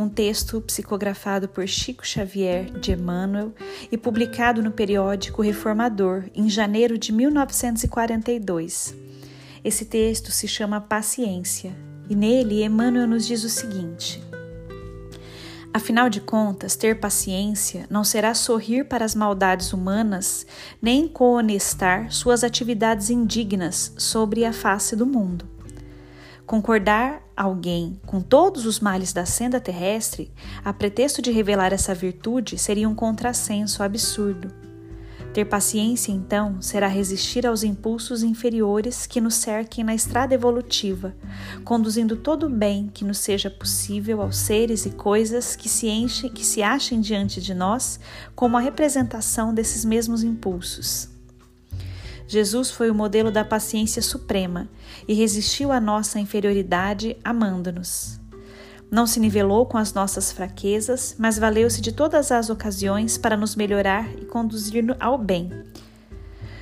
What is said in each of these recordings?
um texto psicografado por Chico Xavier de Emmanuel e publicado no periódico Reformador em janeiro de 1942. Esse texto se chama Paciência e nele Emmanuel nos diz o seguinte: Afinal de contas, ter paciência não será sorrir para as maldades humanas, nem cohonestar suas atividades indignas sobre a face do mundo. Concordar alguém com todos os males da senda terrestre, a pretexto de revelar essa virtude, seria um contrassenso absurdo. Ter paciência, então, será resistir aos impulsos inferiores que nos cerquem na estrada evolutiva, conduzindo todo o bem que nos seja possível aos seres e coisas que se, enchem, que se achem diante de nós como a representação desses mesmos impulsos. Jesus foi o modelo da paciência suprema e resistiu à nossa inferioridade amando-nos. Não se nivelou com as nossas fraquezas, mas valeu-se de todas as ocasiões para nos melhorar e conduzir ao bem.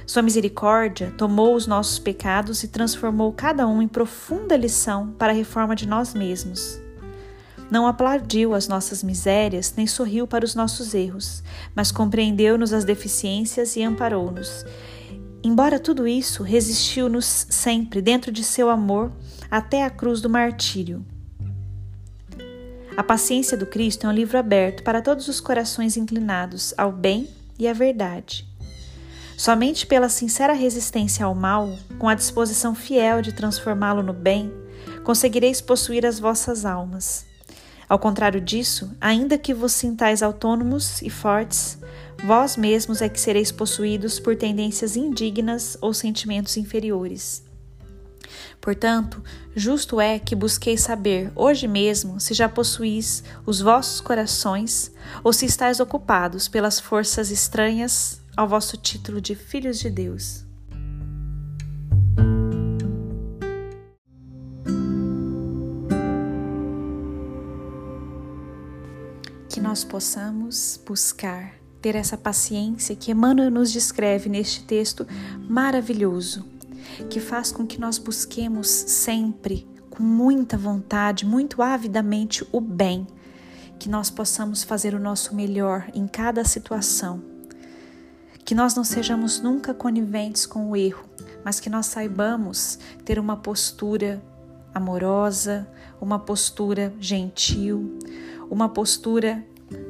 Sua misericórdia tomou os nossos pecados e transformou cada um em profunda lição para a reforma de nós mesmos. Não aplaudiu as nossas misérias, nem sorriu para os nossos erros, mas compreendeu-nos as deficiências e amparou-nos, Embora tudo isso, resistiu-nos sempre dentro de seu amor até a cruz do martírio. A Paciência do Cristo é um livro aberto para todos os corações inclinados ao bem e à verdade. Somente pela sincera resistência ao mal, com a disposição fiel de transformá-lo no bem, conseguireis possuir as vossas almas. Ao contrário disso, ainda que vos sintais autônomos e fortes, Vós mesmos é que sereis possuídos por tendências indignas ou sentimentos inferiores. Portanto, justo é que busqueis saber hoje mesmo se já possuís os vossos corações ou se estáis ocupados pelas forças estranhas ao vosso título de filhos de Deus. Que nós possamos buscar ter essa paciência que Emmanuel nos descreve neste texto maravilhoso, que faz com que nós busquemos sempre, com muita vontade, muito avidamente, o bem, que nós possamos fazer o nosso melhor em cada situação, que nós não sejamos nunca coniventes com o erro, mas que nós saibamos ter uma postura amorosa, uma postura gentil, uma postura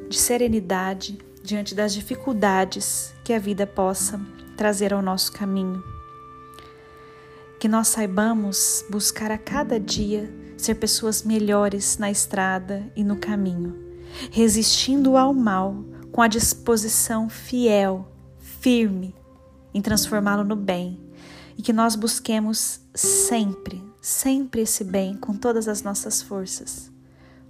de serenidade, diante das dificuldades que a vida possa trazer ao nosso caminho. Que nós saibamos buscar a cada dia ser pessoas melhores na estrada e no caminho, resistindo ao mal com a disposição fiel, firme em transformá-lo no bem e que nós busquemos sempre, sempre esse bem com todas as nossas forças.